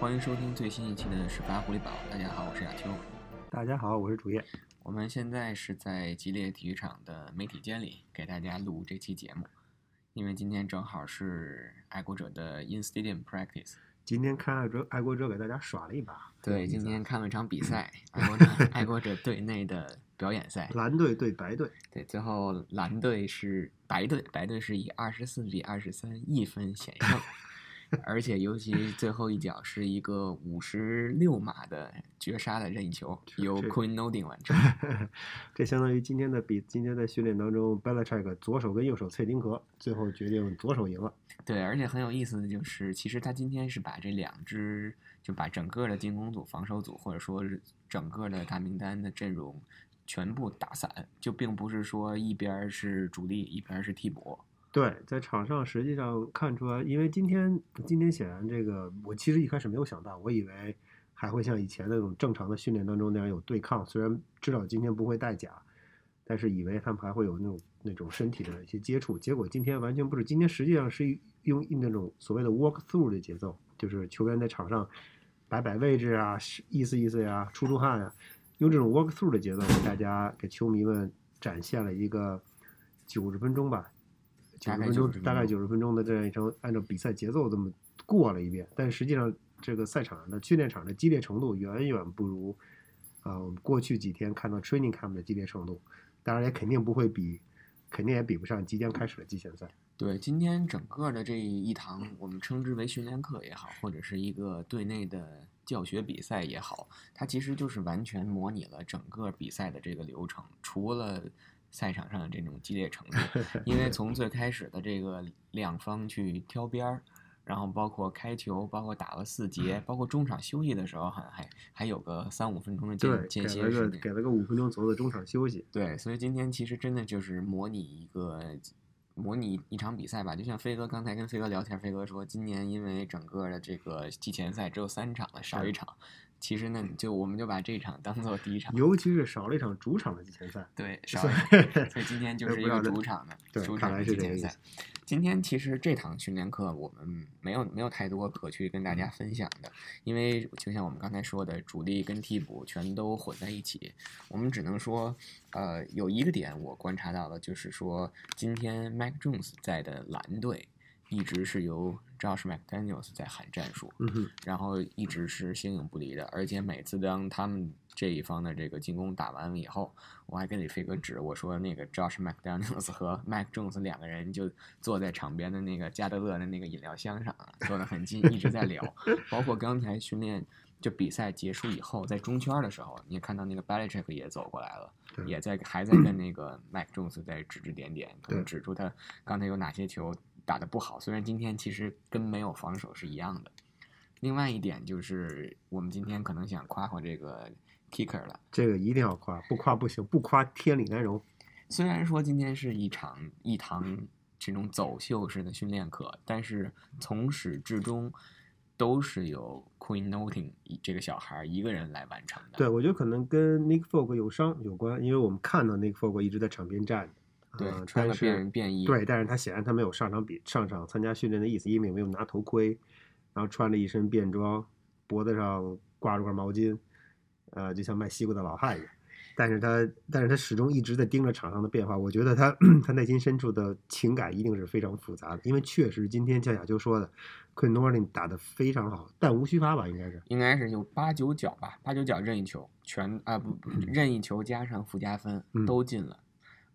欢迎收听最新一期的《十八狐狸堡》。大家好，我是亚秋。大家好，我是主页。我们现在是在吉列体育场的媒体间里给大家录这期节目，因为今天正好是爱国者的 In Stadium Practice。今天看爱国爱国者给大家耍了一把。对，今天看了场比赛，爱国者爱国者队内的表演赛，蓝队对白队。对，最后蓝队是白队，白队是以二十四比二十三一分险胜。而且，尤其最后一脚是一个五十六码的绝杀的任意球，由 Queen Noding 完成。这相当于今天的比今天的训练当中，Belichick 左手跟右手脆丁壳，最后决定左手赢了。对，而且很有意思的就是，其实他今天是把这两支，就把整个的进攻组、防守组，或者说是整个的大名单的阵容全部打散，就并不是说一边是主力，一边是替补。对，在场上实际上看出来，因为今天今天显然这个，我其实一开始没有想到，我以为还会像以前那种正常的训练当中那样有对抗，虽然知道今天不会带甲，但是以为他们还会有那种那种身体的一些接触，结果今天完全不是，今天实际上是用那种所谓的 walk through 的节奏，就是球员在场上摆摆位置啊，意思意思呀，出出汗啊，用这种 walk through 的节奏给大家给球迷们展现了一个九十分钟吧。九十分钟，大概九十分钟的这样一场，按照比赛节奏这么过了一遍，但实际上这个赛场上的训练场的激烈程度远远不如啊我们过去几天看到 training camp 的激烈程度，当然也肯定不会比，肯定也比不上即将开始的季前赛。对，今天整个的这一堂我们称之为训练课也好，或者是一个队内的教学比赛也好，它其实就是完全模拟了整个比赛的这个流程，除了。赛场上的这种激烈程度，因为从最开始的这个两方去挑边儿，然后包括开球，包括打了四节，包括中场休息的时候，好像还还有个三五分钟的间间歇时间，给了个五分钟左右的中场休息。对，所以今天其实真的就是模拟一个模拟一场比赛吧。就像飞哥刚才跟飞哥聊天，飞哥说今年因为整个的这个季前赛只有三场了，少一场。其实呢，就我们就把这场当做第一场，尤其是少了一场主场的季前赛。对，少，所以今天 就是一个主场的主场的季前赛。今天其实这堂训练课我们没有没有太多可去跟大家分享的，因为就像我们刚才说的，主力跟替补全都混在一起。我们只能说，呃，有一个点我观察到了，就是说今天 Mac Jones 在的蓝队。一直是由 Josh McDaniels 在喊战术，然后一直是形影不离的。而且每次当他们这一方的这个进攻打完了以后，我还跟李飞哥指，我说那个 Josh McDaniels 和 Mike Jones 两个人就坐在场边的那个加德勒的那个饮料箱上，坐得很近，一直在聊。包括刚才训练就比赛结束以后，在中圈的时候，你看到那个 Belichick 也走过来了，也在还在 跟那个 Mac Jones 在指指点点，可能指出他刚才有哪些球。打得不好，虽然今天其实跟没有防守是一样的。另外一点就是，我们今天可能想夸夸这个 kicker 了。这个一定要夸，不夸不行，不夸天理难容。虽然说今天是一场一堂这种走秀式的训练课，但是从始至终都是由 Queen Noting 这个小孩一个人来完成的。对，我觉得可能跟 Nick Folk 有伤有关，因为我们看到 Nick Folk 一直在场边站着。对，穿个便便衣。对，但是他显然他没有上场比上场参加训练的意思，因为没有拿头盔，然后穿着一身便装，脖子上挂着块毛巾，呃，就像卖西瓜的老汉一样。但是他，但是他始终一直在盯着场上的变化。我觉得他 他内心深处的情感一定是非常复杂的，因为确实今天像亚秋说的，Quinn Norling 打得非常好，弹无虚发吧，应该是，应该是有八九脚吧，八九脚任意球全啊不任意球加上附加分都进了。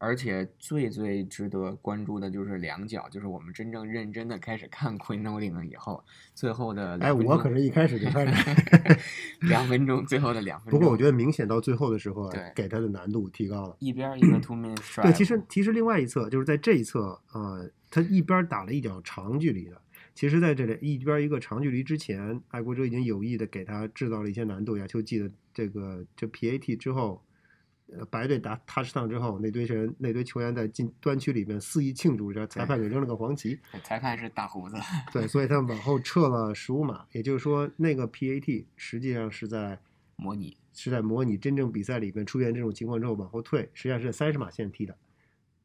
而且最最值得关注的就是两脚，就是我们真正认真的开始看 Queen Noling 了以后，最后的哎，我可是一开始就开始 两分钟，最后的两分钟。不过我觉得明显到最后的时候，对，给他的难度提高了。一边一个 two man 对，其实其实另外一侧就是在这一侧啊，他一边打了一脚长距离的。其实在这里一边一个长距离之前，爱国者已经有意的给他制造了一些难度。亚秋记得这个这 PAT 之后。呃，白队打 touchdown 之后，那堆人、那堆球员在进端区里面肆意庆祝，然后裁判给扔了个黄旗。裁判是大胡子。对，所以他们往后撤了十五码，也就是说，那个 PAT 实际上是在模拟，是在模拟真正比赛里面出现这种情况之后往后退，实际上是在三十码线踢的。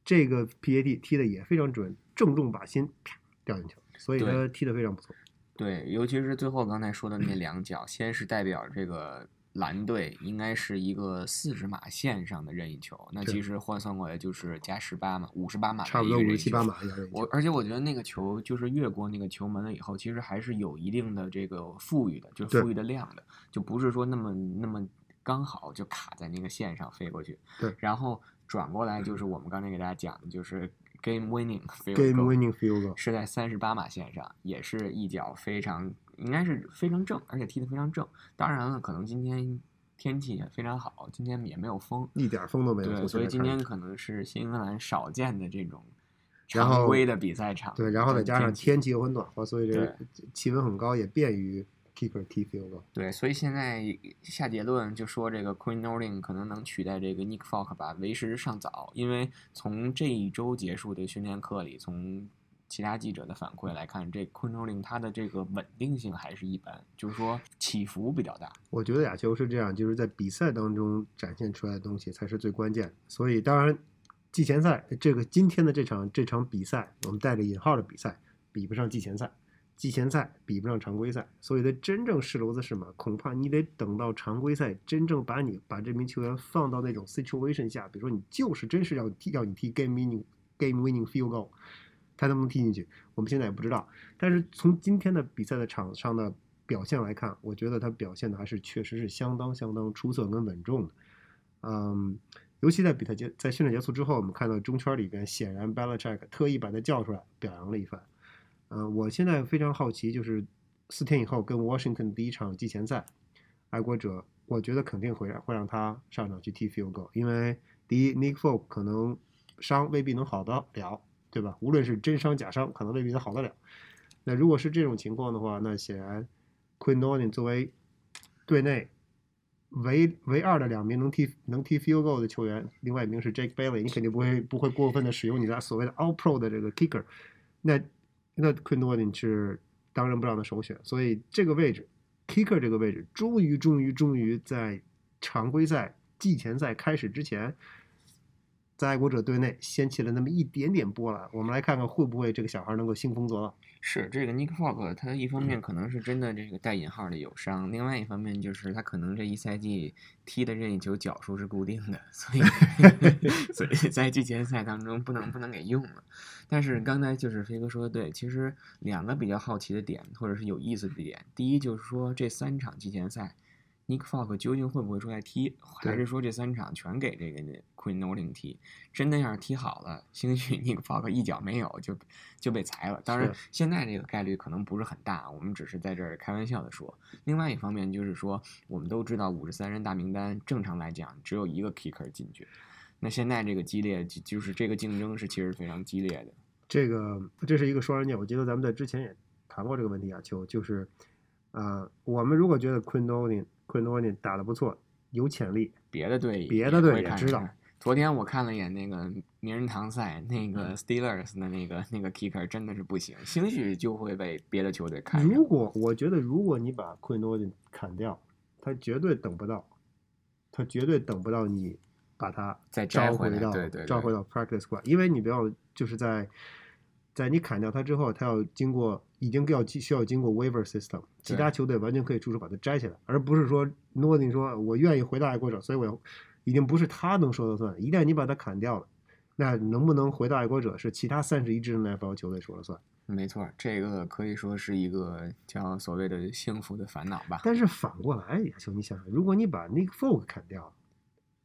这个 PAT 踢的也非常准，正中靶心，啪掉进球，所以他踢的非常不错。对，尤其是最后刚才说的那两脚，先是代表这个。蓝队应该是一个四十码线上的任意球，那其实换算过来就是加十八码，五十八码差不多五十七八码。我而且我觉得那个球就是越过那个球门了以后，其实还是有一定的这个富裕的，就是富裕的量的，就不是说那么那么刚好就卡在那个线上飞过去。对，然后转过来就是我们刚才给大家讲的，就是 game winning field game winning field 是在三十八码线上，也是一脚非常。应该是非常正，而且踢得非常正。当然了，可能今天天气也非常好，今天也没有风，一点风都没有。对，所以今天可能是新英格兰少见的这种常规的比赛场。对，然后再加上天气又很暖和，所以这气温很高，也便于 keeper 踢 field。对，所以现在下结论就说这个 Queen Norling 可能能取代这个 Nick Falk 吧，为时尚早。因为从这一周结束的训练课里，从其他记者的反馈来看，这昆州令它的这个稳定性还是一般，就是说起伏比较大。我觉得亚球是这样，就是在比赛当中展现出来的东西才是最关键。所以，当然季前赛这个今天的这场这场比赛，我们带着引号的比赛，比不上季前赛，季前赛比不上常规赛。所以，的真正试娄子是马？恐怕你得等到常规赛真正把你把这名球员放到那种 situation 下，比如说你就是真是要要你踢 game winning game winning field goal。他能不能踢进去，我们现在也不知道。但是从今天的比赛的场上的表现来看，我觉得他表现的还是确实是相当相当出色跟稳重的。嗯，尤其在比赛结在训练结束之后，我们看到中圈里边，显然 Belichick 特意把他叫出来表扬了一番。嗯，我现在非常好奇，就是四天以后跟 Washington 第一场季前赛，爱国者，我觉得肯定会会让他上场去踢 field goal，因为第一，Nick Folk 可能伤未必能好得了。对吧？无论是真伤假伤，可能未必能好得了。那如果是这种情况的话，那显然 Quinn Norton 作为队内唯唯二的两名能踢能踢 field goal 的球员，另外一名是 Jake Bailey，你肯定不会不会过分的使用你的所谓的 All Pro 的这个 kicker。那那 Quinn Norton 是当仁不让的首选，所以这个位置 kicker 这个位置，终于终于终于在常规赛季前赛开始之前。在爱国者队内掀起了那么一点点波澜，我们来看看会不会这个小孩能够兴风作浪。是这个 Nick Folk，他一方面可能是真的这个带引号的有伤，另外一方面就是他可能这一赛季踢的任意球脚数是固定的，所以 所以在季前赛当中不能不能给用了。但是刚才就是飞哥说的对，其实两个比较好奇的点或者是有意思的点，第一就是说这三场季前赛。Nick Folk 究竟会不会出来踢，还是说这三场全给这个 Queen Norling 踢？真的要是踢好了，兴许 Nick Folk 一脚没有就就被裁了。当然，现在这个概率可能不是很大，我们只是在这儿开玩笑的说。另外一方面就是说，我们都知道五十三人大名单，正常来讲只有一个 Kicker 进去。那现在这个激烈，就是这个竞争是其实非常激烈的。这个这是一个双刃剑，我记得咱们在之前也谈过这个问题啊，就就是，呃，我们如果觉得 Queen Norling 昆多尼打得不错，有潜力。别的队，别的队也知道。昨天我看了一眼那个名人堂赛，那个 Steelers 的那个那个 kicker 真的是不行，兴许就会被别的球队看。如果我觉得，如果你把昆多尼砍掉，他绝对等不到，他绝对等不到你把他再召回到对对召回到 practice squad，因为你不要就是在。在你砍掉他之后，他要经过已经要需要经过 waiver system，其他球队完全可以出手把它摘下来，而不是说诺丁说我愿意回到爱国者，所以我已经不是他能说了算。一旦你把他砍掉了，那能不能回到爱国者是其他三十一支 NFL 球队说了算。没错，这个可以说是一个叫所谓的幸福的烦恼吧。但是反过来，亚秋，你想想，如果你把 Nick Folk 砍掉，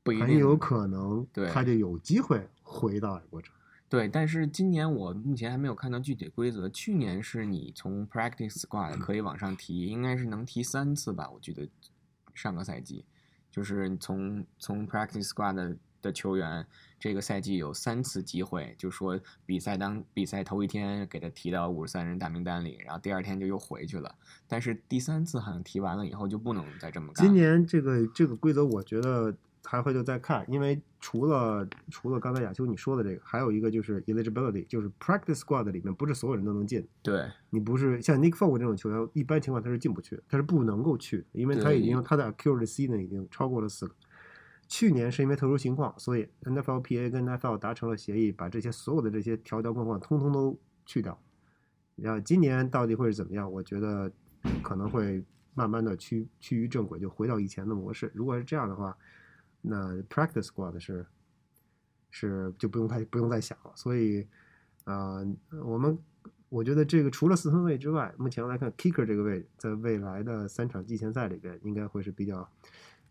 很有可能他就有机会回到爱国者。对，但是今年我目前还没有看到具体规则。去年是你从 practice squad 可以往上提，应该是能提三次吧？我记得上个赛季就是从从 practice squad 的球员，这个赛季有三次机会，就说比赛当比赛头一天给他提到五十三人大名单里，然后第二天就又回去了。但是第三次好像提完了以后就不能再这么干。今年这个这个规则，我觉得。还会就再看，因为除了除了刚才亚秋你说的这个，还有一个就是 eligibility，就是 practice squad 里面不是所有人都能进。对，你不是像 Nick Folk 这种球员，一般情况他是进不去，他是不能够去，因为他已经他的 accuracy 呢已经超过了四个。去年是因为特殊情况，所以 NFLPA 跟 NFL 达成了协议，把这些所有的这些条条框框通通都去掉。然后今年到底会是怎么样？我觉得可能会慢慢的趋趋于正轨，就回到以前的模式。如果是这样的话，那 practice squad 是是就不用太不用再想了。所以，呃，我们我觉得这个除了四分卫之外，目前来看 kicker 这个位置在未来的三场季前赛里边，应该会是比较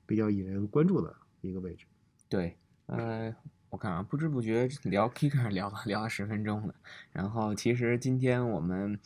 比较引人关注的一个位置。对，呃。我看啊，不知不觉聊 Kicker 聊了聊了十分钟了。然后其实今天我们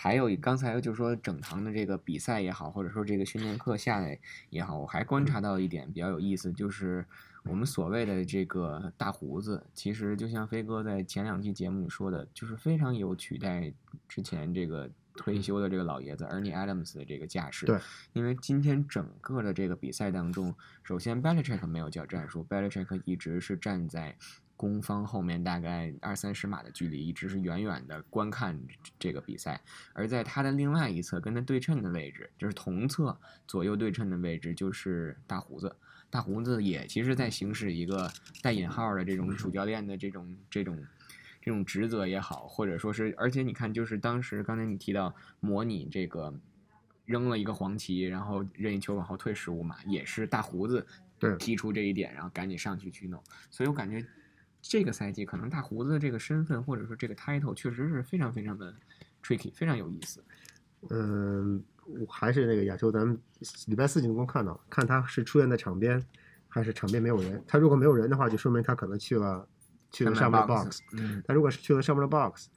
还有刚才就是说整堂的这个比赛也好，或者说这个训练课下来也好，我还观察到一点比较有意思，就是我们所谓的这个大胡子，其实就像飞哥在前两期节目里说的，就是非常有取代之前这个。退休的这个老爷子 Ernie Adams 的这个架势，对，因为今天整个的这个比赛当中，首先 Belichick 没有叫战术，Belichick 一直是站在攻方后面大概二三十码的距离，一直是远远的观看这个比赛。而在他的另外一侧，跟他对称的位置，就是同侧左右对称的位置，就是大胡子。大胡子也其实在行使一个带引号的这种主教练的这种这种。这种职责也好，或者说是，而且你看，就是当时刚才你提到模拟这个扔了一个黄旗，然后任意球往后退十五码，也是大胡子提出这一点，然后赶紧上去去弄。所以我感觉这个赛季可能大胡子的这个身份或者说这个 title 确实是非常非常的 tricky，非常有意思。嗯，我还是那个亚秋，咱们礼拜四进攻看到，看他是出现在场边还是场边没有人。他如果没有人的话，就说明他可能去了。去了上面的 box，嗯，他如果是去了上面的 box，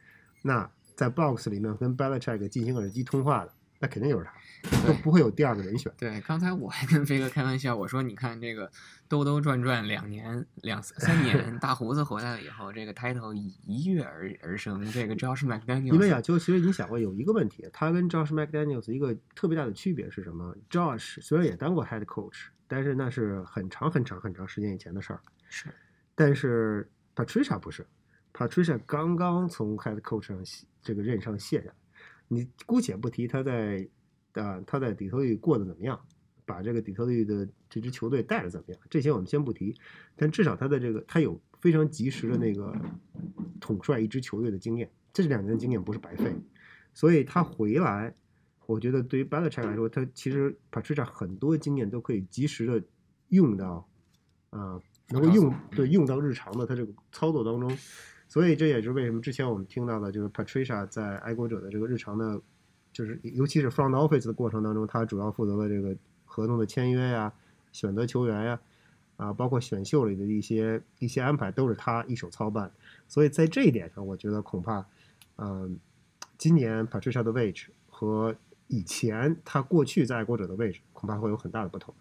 那在 box 里面跟 Belichick 进行耳机通话的，那肯定就是他，都不会有第二个人选。对，刚才我还跟飞哥开玩笑，我说你看这个兜兜转转两年两三年，大胡子回来了以后，这个 title 一跃而而生。这个 Josh McDaniel，因为亚秋其实你想过有一个问题，他跟 Josh McDaniels 一个特别大的区别是什么？Josh 虽然也当过 head coach，但是那是很长很长很长时间以前的事儿。是，但是。Patricia 不是，Patricia 刚刚从 Head Coach 上这个任上卸下来。你姑且不提他在啊他在底特律过得怎么样，把这个底特律的这支球队带的怎么样，这些我们先不提。但至少他的这个他有非常及时的那个统帅一支球队的经验，这两年的经验不是白费。所以他回来，我觉得对于 Belichick 来说，他其实 Patricia 很多经验都可以及时的用到啊。能够用对用到日常的他这个操作当中，所以这也是为什么之前我们听到的，就是 Patricia 在爱国者的这个日常的，就是尤其是 front office 的过程当中，他主要负责的这个合同的签约呀、选择球员呀，啊，包括选秀里的一些一些安排，都是他一手操办。所以在这一点上，我觉得恐怕，嗯，今年 Patricia 的位置和以前他过去在爱国者的位置，恐怕会有很大的不同。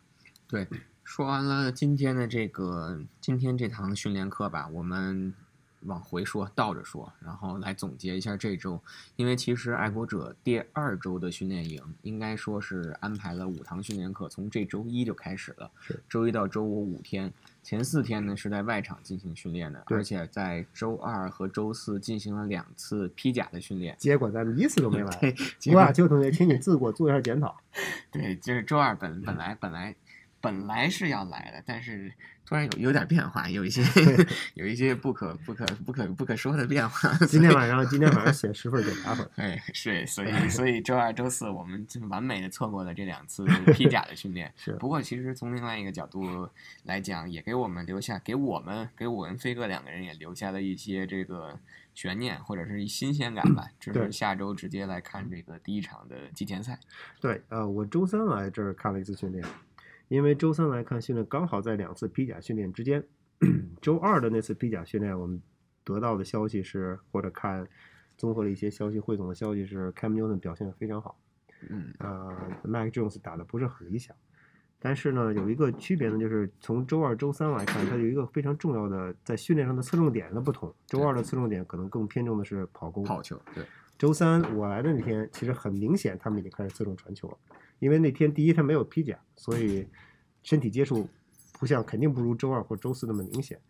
对。说完了今天的这个今天这堂训练课吧，我们往回说，倒着说，然后来总结一下这周。因为其实爱国者第二周的训练营应该说是安排了五堂训练课，从这周一就开始了，周一到周五五天。前四天呢是在外场进行训练的，而且在周二和周四进行了两次披甲的训练。结果咱们一次都没来。哇，邱同学，请你自我做一下检讨。对，就是周二本本来本来。本来是要来的，但是突然有有点变化，有一些 有一些不可不可不可不可说的变化。今天晚上今天晚上写十份检查本。哎，是，所以 所以周二、周四我们就完美的错过了这两次披甲的训练。是。不过其实从另外一个角度来讲，也给我们留下，给我们给我跟飞哥两个人也留下了一些这个悬念或者是新鲜感吧。就是下周直接来看这个第一场的季前赛。对，呃，我周三来这儿看了一次训练。因为周三来看训练刚好在两次披甲训练之间，周二的那次披甲训练，我们得到的消息是，或者看综合了一些消息汇总的消息是，Cam Newton 表现的非常好，嗯，呃，Mac Jones 打的不是很理想，但是呢，有一个区别呢，就是从周二、周三来看，它有一个非常重要的在训练上的侧重点的不同。周二的侧重点可能更偏重的是跑攻、跑球。对，周三我来的那天，其实很明显他们已经开始侧重传球了。因为那天第一他没有披甲，所以身体接触不像肯定不如周二或周四那么明显。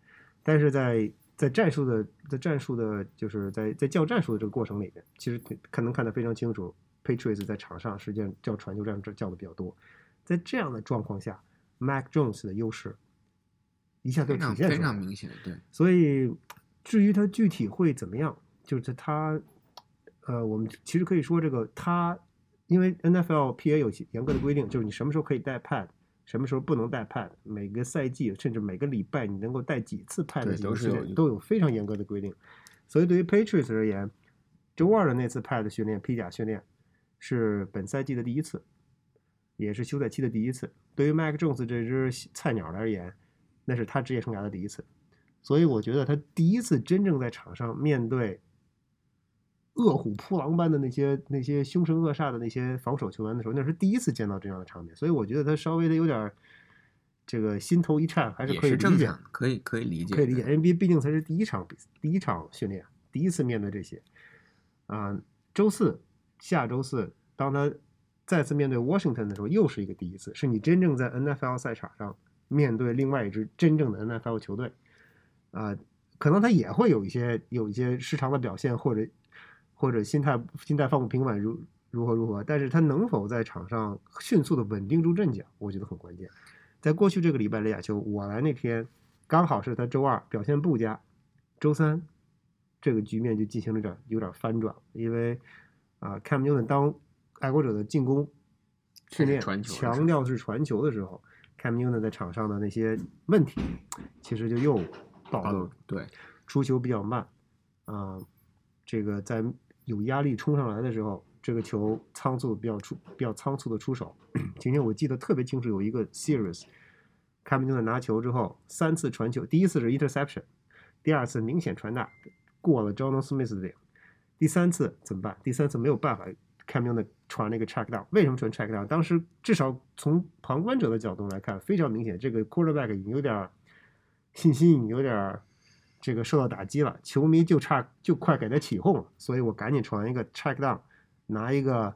但是在在战术的在战术的就是在在叫战术的这个过程里面，其实可能看得非常清楚，Patriots 在场上实际上叫传球战这叫的比较多。在这样的状况下，Mac Jones 的优势一下就体现出来，非常明显。对，所以至于他具体会怎么样，就是他呃，我们其实可以说这个他，因为 NFLPA 有严格的规定，就是你什么时候可以带 pad，什么时候不能带 pad，每个赛季甚至每个礼拜你能够带几次 pad，都是有都有非常严格的规定。所以对于 Patriots 而言，周二的那次 pad 训练、披甲训练是本赛季的第一次，也是休赛期的第一次。对于 Mac Jones 这只菜鸟而言，那是他职业生涯的第一次。所以我觉得他第一次真正在场上面对饿虎扑狼般的那些那些凶神恶煞的那些防守球员的时候，那是第一次见到这样的场面。所以我觉得他稍微的有点这个心头一颤，还是可以理解，可以可以理解，可以理解。NBA 毕竟才是第一场比赛，第一场训练，第一次面对这些。啊，周四下周四，当他再次面对 Washington 的时候，又是一个第一次，是你真正在 NFL 赛场上面对另外一支真正的 NFL 球队。啊，可能他也会有一些有一些失常的表现，或者或者心态心态放不平稳，如如何如何，但是他能否在场上迅速的稳定住阵脚，我觉得很关键。在过去这个礼拜的亚秋，我来那天刚好是他周二表现不佳，周三这个局面就进行了点有点翻转，因为啊，Cam Newton 当爱国者的进攻训练强调是传球的时候，Cam Newton 在场上的那些问题，其实就又。暴露对，出球比较慢，啊，这个在有压力冲上来的时候，这个球仓促比较出比较仓促的出手。今天我记得特别清楚，有一个 series，卡梅顿拿球之后三次传球，第一次是 interception，第二次明显传大过了 John Smith 的脸，第三次怎么办？第三次没有办法，卡梅顿传那个 check down，为什么传 check down？当时至少从旁观者的角度来看，非常明显，这个 quarterback 已经有点。信心有点这个受到打击了，球迷就差就快给他起哄了，所以我赶紧传一个 check down，拿一个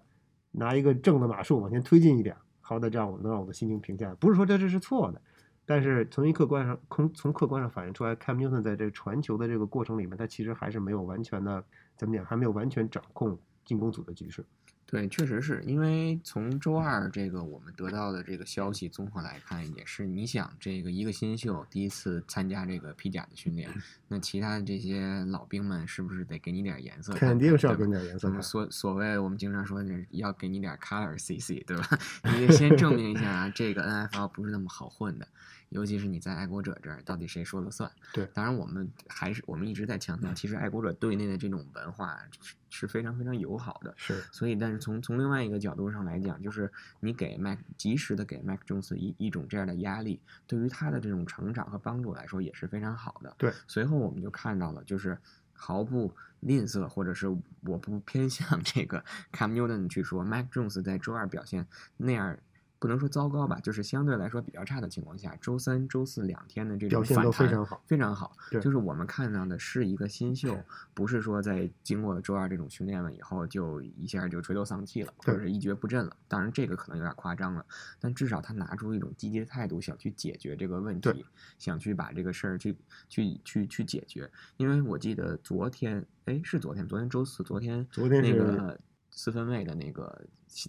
拿一个正的码数往前推进一点，好歹，这样我能让我的心情平下。不是说这这是错的，但是从一客观上，从从客观上反映出来，Cam Newton 在这传球的这个过程里面，他其实还是没有完全的怎么讲，还没有完全掌控进攻组的局势。对，确实是因为从周二这个我们得到的这个消息综合来看，也是你想这个一个新秀第一次参加这个披甲的训练，那其他的这些老兵们是不是得给你点颜色？肯定是要给你点颜色。所所谓我们经常说的要给你点 color CC，对吧？你得先证明一下这个 NFL 不是那么好混的。尤其是你在爱国者这儿，到底谁说了算？对，当然我们还是我们一直在强调，其实爱国者队内的这种文化是是非常非常友好的。是，所以但是从从另外一个角度上来讲，就是你给 Mac 及时的给 Mac Jones 一一种这样的压力，对于他的这种成长和帮助来说也是非常好的。对，随后我们就看到了，就是毫不吝啬，或者是我不偏向这个 Cam Newton 去说，Mac Jones 在周二表现那样。不能说糟糕吧，就是相对来说比较差的情况下，周三、周四两天的这种反弹非常好，非常好。就是我们看到的是一个新秀，不是说在经过了周二这种训练了以后就一下就垂头丧气了，或者是一蹶不振了。当然这个可能有点夸张了，但至少他拿出一种积极的态度，想去解决这个问题，想去把这个事儿去去去去解决。因为我记得昨天，哎，是昨天，昨天周四，昨天昨天那个。四分卫的那个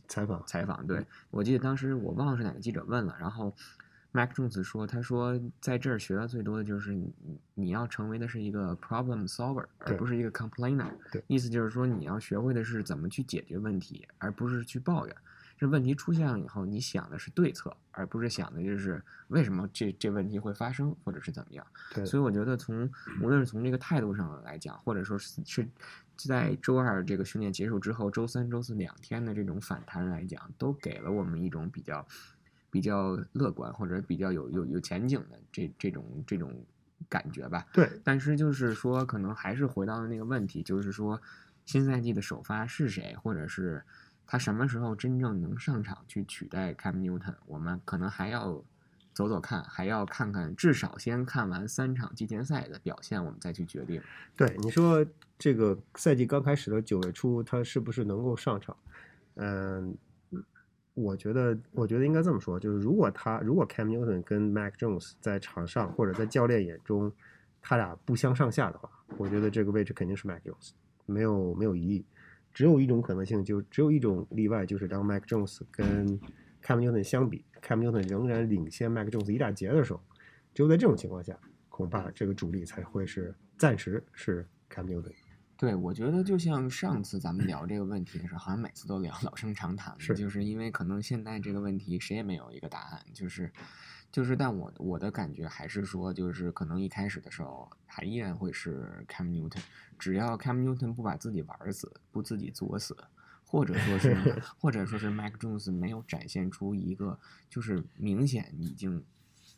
采访，采访，对我记得当时我忘了是哪个记者问了，然后，Mac Jones 说，他说在这儿学到最多的就是你你要成为的是一个 problem solver，而不是一个 complainer，意思就是说你要学会的是怎么去解决问题，而不是去抱怨。这问题出现了以后，你想的是对策，而不是想的就是为什么这这问题会发生，或者是怎么样。对所以我觉得从无论是从这个态度上来讲，或者说是是。在周二这个训练结束之后，周三、周四两天的这种反弹来讲，都给了我们一种比较比较乐观或者比较有有有前景的这这种这种感觉吧。对。但是就是说，可能还是回到了那个问题，就是说，新赛季的首发是谁，或者是他什么时候真正能上场去取代 Cam Newton，我们可能还要。走走看，还要看看，至少先看完三场季前赛的表现，我们再去决定。对你说，这个赛季刚开始的九月初，他是不是能够上场？嗯，我觉得，我觉得应该这么说，就是如果他，如果 Cam Newton 跟 Mac Jones 在场上或者在教练眼中，他俩不相上下的话，我觉得这个位置肯定是 Mac Jones，没有没有疑义。只有一种可能性，就只有一种例外，就是当 Mac Jones 跟 Cam Newton 相比，Cam Newton 仍然领先 Mac Jones 一大截的时候，只有在这种情况下，恐怕这个主力才会是暂时是 Cam Newton。对，我觉得就像上次咱们聊这个问题的时候，好像每次都聊老生常谈是，就是因为可能现在这个问题谁也没有一个答案，就是，就是，但我我的感觉还是说，就是可能一开始的时候还依然会是 Cam Newton，只要 Cam Newton 不把自己玩死，不自己作死，或者说是 或者说是 Mac Jones 没有展现出一个就是明显已经。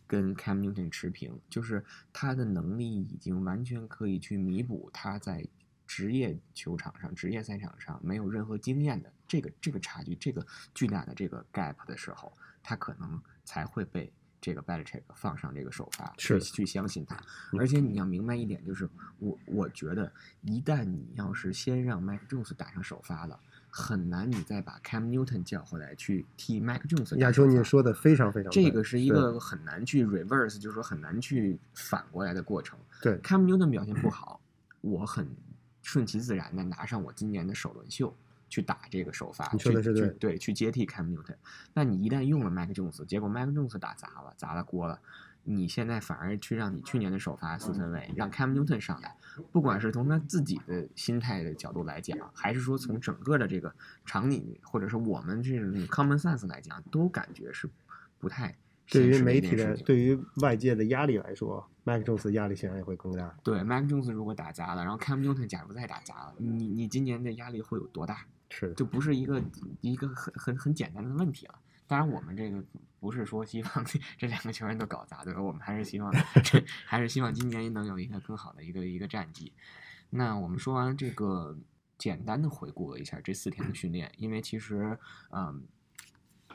跟 Cam Newton 持平，就是他的能力已经完全可以去弥补他在职业球场上、职业赛场上没有任何经验的这个这个差距、这个巨大的这个 gap 的时候，他可能才会被这个 Belichick 放上这个首发，去去相信他。而且你要明白一点，就是我我觉得，一旦你要是先让 Mike Jones 打上首发了。很难，你再把 Cam Newton 叫回来去替 Mac Jones。亚秋，你说的非常非常这个是一个很难去 reverse，就是说很难去反过来的过程。对，Cam Newton 表现不好，我很顺其自然的拿上我今年的首轮秀去打这个首发，去去对去接替 Cam Newton。那你一旦用了 Mac Jones，结果 Mac Jones 打砸了，砸了锅了。你现在反而去让你去年的首发四分卫让 Cam Newton 上来，不管是从他自己的心态的角度来讲，还是说从整个的这个场景，或者是我们这种 common sense 来讲，都感觉是不太。对于媒体的，对于外界的压力来说，Mac Jones 压力显然也会更大。对，Mac Jones 如果打砸了，然后 Cam Newton 假如再打砸了，你你今年的压力会有多大？是，就不是一个一个很很很简单的问题了。当然，我们这个不是说希望 这两个球员都搞砸，对吧？我们还是希望，还是希望今年能有一个更好的一个一个战绩。那我们说完这个，简单的回顾了一下这四天的训练，因为其实，嗯，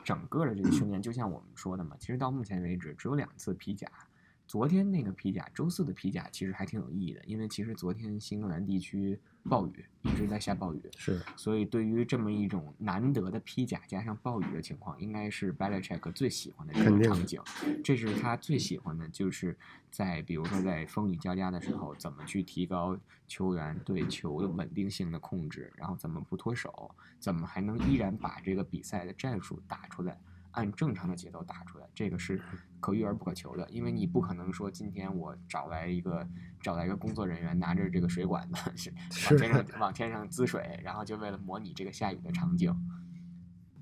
整个的这个训练就像我们说的嘛，其实到目前为止只有两次皮甲。昨天那个皮甲，周四的皮甲其实还挺有意义的，因为其实昨天新格兰地区暴雨，一直在下暴雨，是，所以对于这么一种难得的披甲加上暴雨的情况，应该是 Belichick 最喜欢的这种场景，这是他最喜欢的，就是在比如说在风雨交加的时候，怎么去提高球员对球的稳定性的控制，然后怎么不脱手，怎么还能依然把这个比赛的战术打出来。按正常的节奏打出来，这个是可遇而不可求的，因为你不可能说今天我找来一个找来一个工作人员拿着这个水管子是 往天上往天上滋水，然后就为了模拟这个下雨的场景。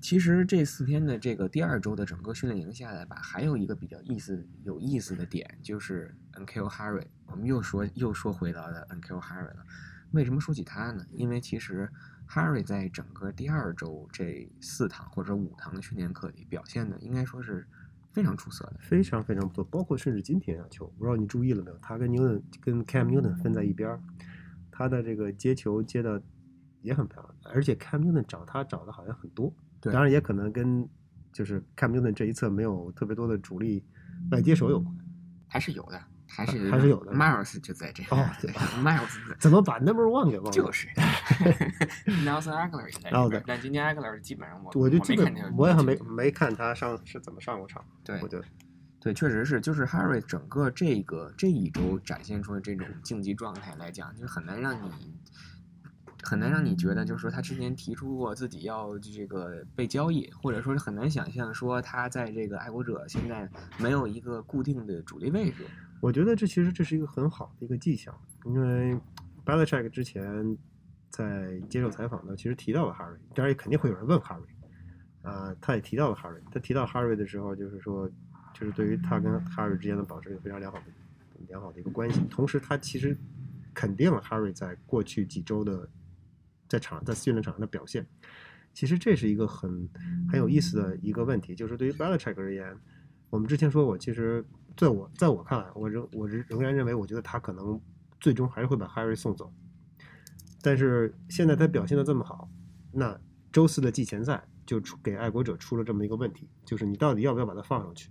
其实这四天的这个第二周的整个训练营下来吧，还有一个比较意思有意思的点就是 N.K.O. Harry，我们又说又说回到了 N.K.O. Harry 了。为什么说起他呢？因为其实。Harry 在整个第二周这四堂或者五堂的训练课里表现的，应该说是非常出色的，非常非常不错。包括甚至今天啊，球，不知道你注意了没有？他跟 Newton 跟 Cam Newton 分在一边儿，他的这个接球接的也很漂亮，而且 Cam Newton 找他找的好像很多。对，当然也可能跟就是 Cam Newton 这一侧没有特别多的主力外接手有关，还是有的。还是还是有的，Miles 就在这哦，对，Miles 怎么把 Number One 给忘了？就是 Nelson Aguilar 也在这边，但今天 Aguilar 基本上我我就基本我也没没看他上是怎么上过场。对，我觉得对，确实是，就是 Harry 整个这个这一周展现出的这种竞技状态来讲，就很难让你很难让你觉得，就是说他之前提出过自己要这个被交易，或者说是很难想象说他在这个爱国者现在没有一个固定的主力位置。我觉得这其实这是一个很好的一个迹象，因为 Belichick 之前在接受采访呢，其实提到了 Harry，当然也肯定会有人问 Harry，啊，他也提到了 Harry，他提到 Harry 的时候，就是说，就是对于他跟 Harry 之间的保持一个非常良好的良好的一个关系，同时他其实肯定了 Harry 在过去几周的在场在训练场上的表现，其实这是一个很很有意思的一个问题，就是对于 Belichick 而言，我们之前说过，其实。在我在我看来，我仍我仍仍然认为，我觉得他可能最终还是会把 Harry 送走。但是现在他表现的这么好，那周四的季前赛就出给爱国者出了这么一个问题，就是你到底要不要把他放上去？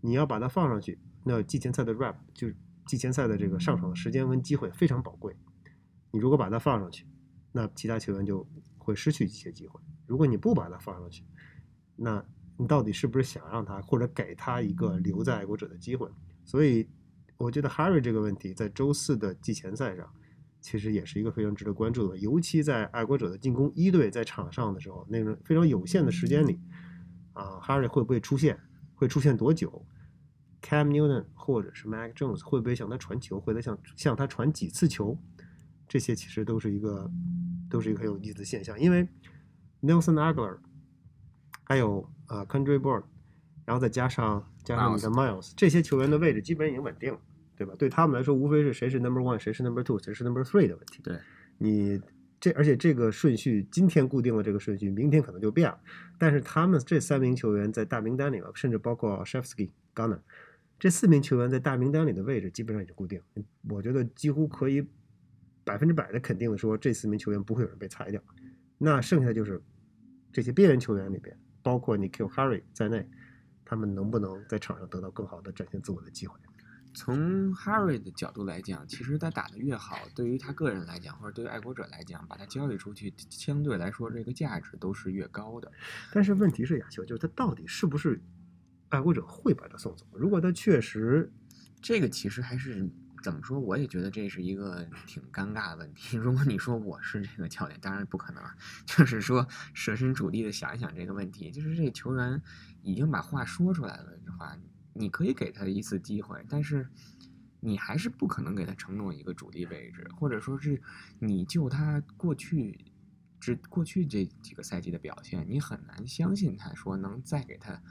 你要把他放上去，那季前赛的 rap 就季前赛的这个上场的时间跟机会非常宝贵。你如果把他放上去，那其他球员就会失去一些机会。如果你不把他放上去，那。你到底是不是想让他，或者给他一个留在爱国者的机会？所以，我觉得 Harry 这个问题在周四的季前赛上，其实也是一个非常值得关注的。尤其在爱国者的进攻一队在场上的时候，那种非常有限的时间里，啊，Harry 会不会出现？会出现多久？Cam Newton 或者是 Mac Jones 会不会向他传球？会他向向他传几次球？这些其实都是一个都是一个很有意思的现象，因为 Nelson Aguilar 还有啊 Country Board，然后再加上加上你的 Miles，这些球员的位置基本已经稳定了，对吧？对他们来说，无非是谁是 Number One，谁是 Number Two，谁是 Number Three 的问题。对你这，而且这个顺序今天固定了这个顺序，明天可能就变了。但是他们这三名球员在大名单里了，甚至包括 Shevsky、Gunner。这四名球员在大名单里的位置基本上已经固定，我觉得几乎可以百分之百的肯定的说，这四名球员不会有人被裁掉。那剩下的就是这些边缘球员里边，包括你 Q Harry 在内，他们能不能在场上得到更好的展现自我的机会？从 Harry 的角度来讲，其实他打得越好，对于他个人来讲，或者对于爱国者来讲，把他交易出去，相对来说这个价值都是越高的。但是问题是，亚秀就是他到底是不是？爱国者会把他送走。如果他确实，这个其实还是怎么说？我也觉得这是一个挺尴尬的问题。如果你说我是这个教练，当然不可能。就是说设身处地的想一想这个问题，就是这球员已经把话说出来了的话，你可以给他一次机会，但是你还是不可能给他承诺一个主力位置，或者说是你就他过去只过去这几个赛季的表现，你很难相信他说能再给他。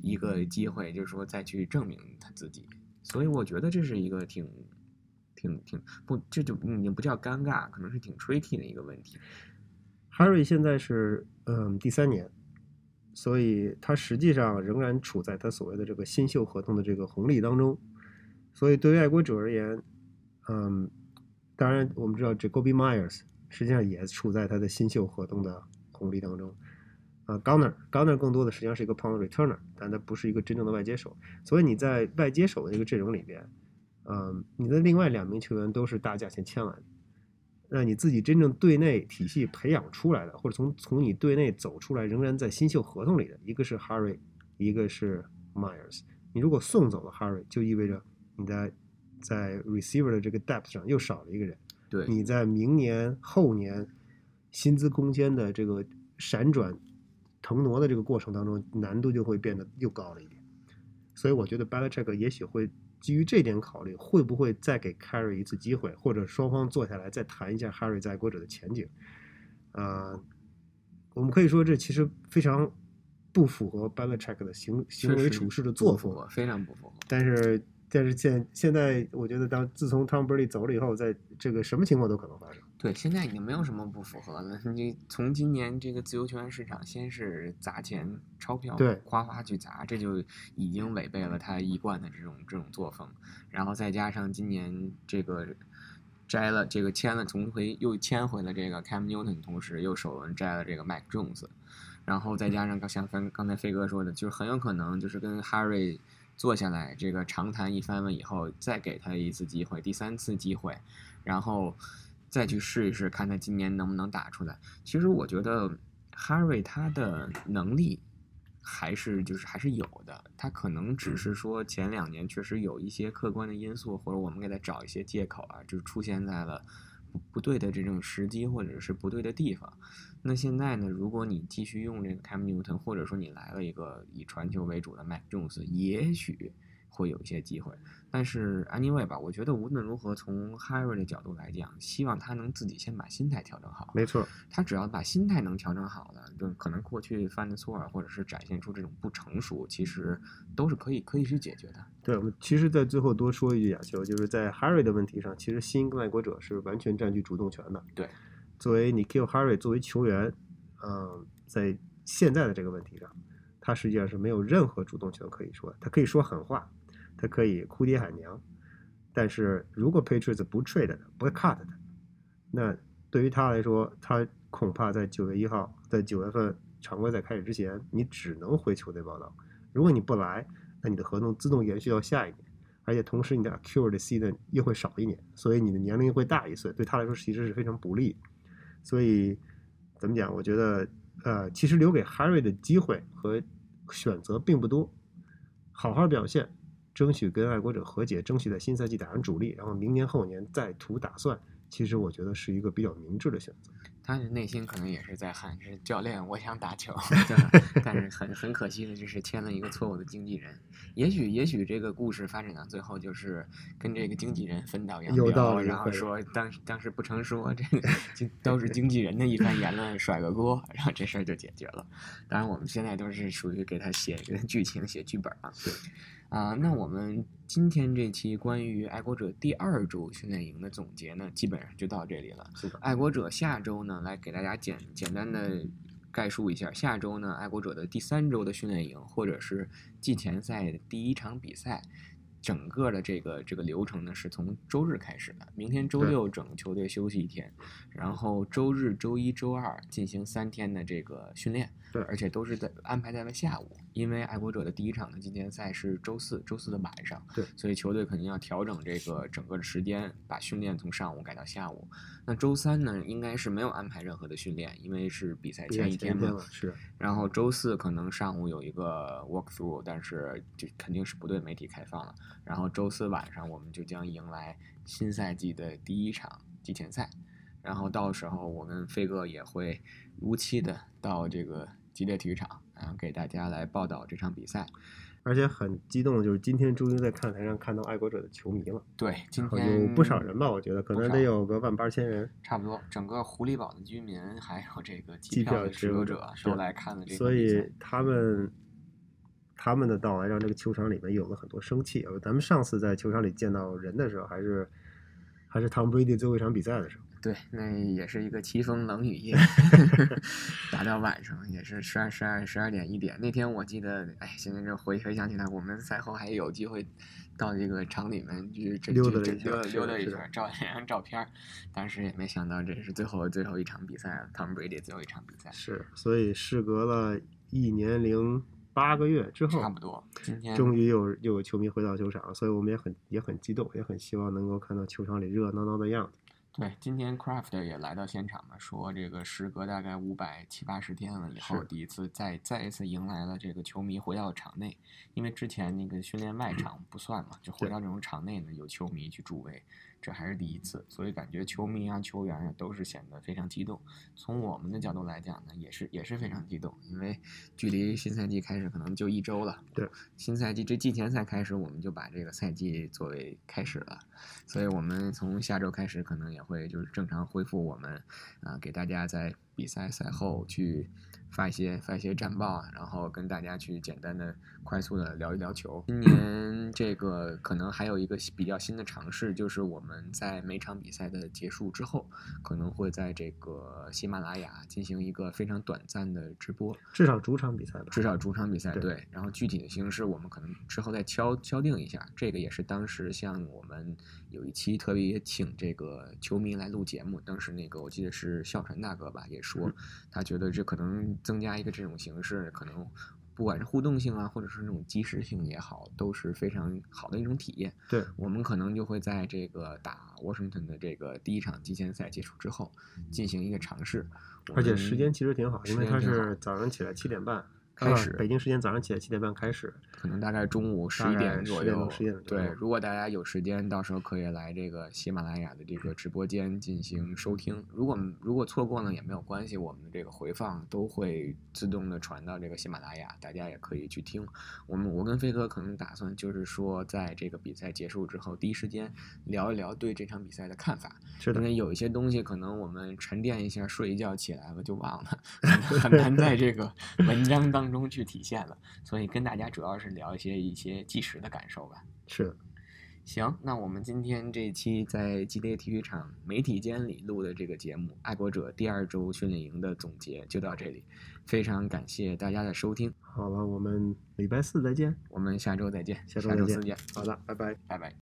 一个机会，就是说再去证明他自己，所以我觉得这是一个挺、挺、挺不，这就已经不叫尴尬，可能是挺 tricky 的一个问题。Harry 现在是嗯第三年，所以他实际上仍然处在他所谓的这个新秀合同的这个红利当中，所以对于爱国者而言，嗯，当然我们知道 Jacoby Myers 实际上也处在他的新秀合同的红利当中。啊，Gunner，Gunner 更多的实际上是一个 Pound Returner，但他不是一个真正的外接手。所以你在外接手的这个阵容里边，嗯，你的另外两名球员都是大价钱签来的。那你自己真正队内体系培养出来的，或者从从你队内走出来，仍然在新秀合同里的，一个是 Harry，一个是 Myers。你如果送走了 Harry，就意味着你在在 Receiver 的这个 Depth 上又少了一个人。对，你在明年后年薪资空间的这个闪转。腾挪的这个过程当中，难度就会变得又高了一点，所以我觉得 Belichick 也许会基于这点考虑，会不会再给 Carry 一次机会，或者双方坐下来再谈一下 Harry 在国者的前景。啊，我们可以说这其实非常不符合 Belichick 的行行为处事的作风，非常不符合。但是。但是现现在，我觉得当自从 Tom Brady 走了以后，在这个什么情况都可能发生。对，现在已经没有什么不符合了。你从今年这个自由球员市场，先是砸钱钞票，对，哗哗去砸，这就已经违背了他一贯的这种这种作风。然后再加上今年这个摘了这个签了，重回又签回了这个 Cam Newton，同时又首轮摘了这个 Mike Jones，然后再加上刚像刚刚才飞哥说的，就是很有可能就是跟 Harry。坐下来，这个长谈一番了以后，再给他一次机会，第三次机会，然后再去试一试，看他今年能不能打出来。其实我觉得哈瑞他的能力还是就是还是有的，他可能只是说前两年确实有一些客观的因素，或者我们给他找一些借口啊，就出现在了不对的这种时机或者是不对的地方。那现在呢？如果你继续用这个 Cam Newton，或者说你来了一个以传球为主的 Mac Jones，也许会有一些机会。但是 Anyway 吧，我觉得无论如何，从 Harry 的角度来讲，希望他能自己先把心态调整好。没错，他只要把心态能调整好了，就可能过去犯的错，或者是展现出这种不成熟，其实都是可以可以去解决的。对，我们其实，在最后多说一句，亚秋就是在 Harry 的问题上，其实新跟爱国者是完全占据主动权的。对。作为你 Kill Harry 作为球员，嗯，在现在的这个问题上，他实际上是没有任何主动权可以说。他可以说狠话，他可以哭爹喊娘，但是如果 Patriots 不 trade 他，不 cut 他，那对于他来说，他恐怕在九月一号，在九月份常规赛开始之前，你只能回球队报道。如果你不来，那你的合同自动延续到下一年，而且同时你的 Accurate season 又会少一年，所以你的年龄会大一岁，对他来说其实是非常不利。所以，怎么讲？我觉得，呃，其实留给 Harry 的机会和选择并不多。好好表现，争取跟爱国者和解，争取在新赛季打上主力，然后明年后年再图打算。其实我觉得是一个比较明智的选择。他内心可能也是在喊：“是教练，我想打球。”但是很很可惜的就是签了一个错误的经纪人。也许也许这个故事发展到最后就是跟这个经纪人分道扬镳，然后说当当时不成说这个 都是经纪人的一番言论甩个锅，然后这事儿就解决了。当然我们现在都是属于给他写一个剧情、写剧本啊。啊，那我们今天这期关于爱国者第二周训练营的总结呢，基本上就到这里了。是的，爱国者下周呢，来给大家简简单的概述一下，下周呢，爱国者的第三周的训练营，或者是季前赛的第一场比赛。整个的这个这个流程呢，是从周日开始的。明天周六整个球队休息一天，然后周日、周一周二进行三天的这个训练。对，而且都是在安排在了下午，因为爱国者的第一场的季前赛是周四，周四的晚上。对，所以球队肯定要调整这个整个的时间，把训练从上午改到下午。那周三呢，应该是没有安排任何的训练，因为是比赛前一天嘛。是。然后周四可能上午有一个 walk through，但是就肯定是不对媒体开放了。然后周四晚上我们就将迎来新赛季的第一场季前赛，然后到时候我跟飞哥也会如期的到这个吉列体育场，然后给大家来报道这场比赛。而且很激动，就是今天终于在看台上看到爱国者的球迷了。对，今天有不少人吧？我觉得可能得有个万八千人，差不多。整个狐狸堡的居民还有这个机票持有者都来看了这个所以他们。他们的到来让这个球场里面有了很多生气。咱们上次在球场里见到人的时候，还是还是 Tom Brady 最后一场比赛的时候。对，那也是一个凄风冷雨夜，打到晚上也是十二十二十二点一点。那天我记得，哎，现在这回回想起来，我们赛后还有机会到这个场里面去溜达溜达溜达一圈，照两张 照片。当时也没想到这是最后最后一场比赛，Tom Brady 最后一场比赛。是，所以事隔了一年零。八个月之后，差不多，今天终于有又有球迷回到球场，所以我们也很也很激动，也很希望能够看到球场里热热闹闹的样子。对，今天 Craft 也来到现场嘛，说这个时隔大概五百七八十天了以后，第一次再再一次迎来了这个球迷回到场内，因为之前那个训练外场不算嘛，就回到这种场内呢，有球迷去助威。这还是第一次，所以感觉球迷啊、球员啊都是显得非常激动。从我们的角度来讲呢，也是也是非常激动，因为距离新赛季开始可能就一周了。对，新赛季这季前赛开始，我们就把这个赛季作为开始了，所以我们从下周开始可能也会就是正常恢复我们啊，给大家在比赛赛后去。发一些发一些战报啊，然后跟大家去简单的、快速的聊一聊球。今年这个可能还有一个比较新的尝试，就是我们在每场比赛的结束之后，可能会在这个喜马拉雅进行一个非常短暂的直播。至少主场比赛吧。至少主场比赛对。然后具体的形式我们可能之后再敲敲定一下。这个也是当时像我们有一期特别请这个球迷来录节目，当时那个我记得是哮传大哥吧，也说他觉得这可能。增加一个这种形式，可能不管是互动性啊，或者是那种即时性也好，都是非常好的一种体验。对我们可能就会在这个打 Washington 的这个第一场季前赛结束之后，进行一个尝试。而且时间其实挺好，因为它是早上起来七点半。开始，北京时间早上起来七点半开始，可能大概中午十一点左右。十点对，如果大家有时间，到时候可以来这个喜马拉雅的这个直播间进行收听。如果如果错过呢也没有关系，我们的这个回放都会自动的传到这个喜马拉雅，大家也可以去听。我们我跟飞哥可能打算就是说，在这个比赛结束之后，第一时间聊一聊对这场比赛的看法。是的，因为有一些东西可能我们沉淀一下，睡一觉起来了就忘了，很难在这个文章当。中去体现了，所以跟大家主要是聊一些一些即时的感受吧。是，行，那我们今天这期在吉列体育场媒体间里录的这个节目《爱国者第二周训练营》的总结就到这里，非常感谢大家的收听。好了，我们礼拜四再见，我们下周再见，下周四见。好的，拜拜，拜拜。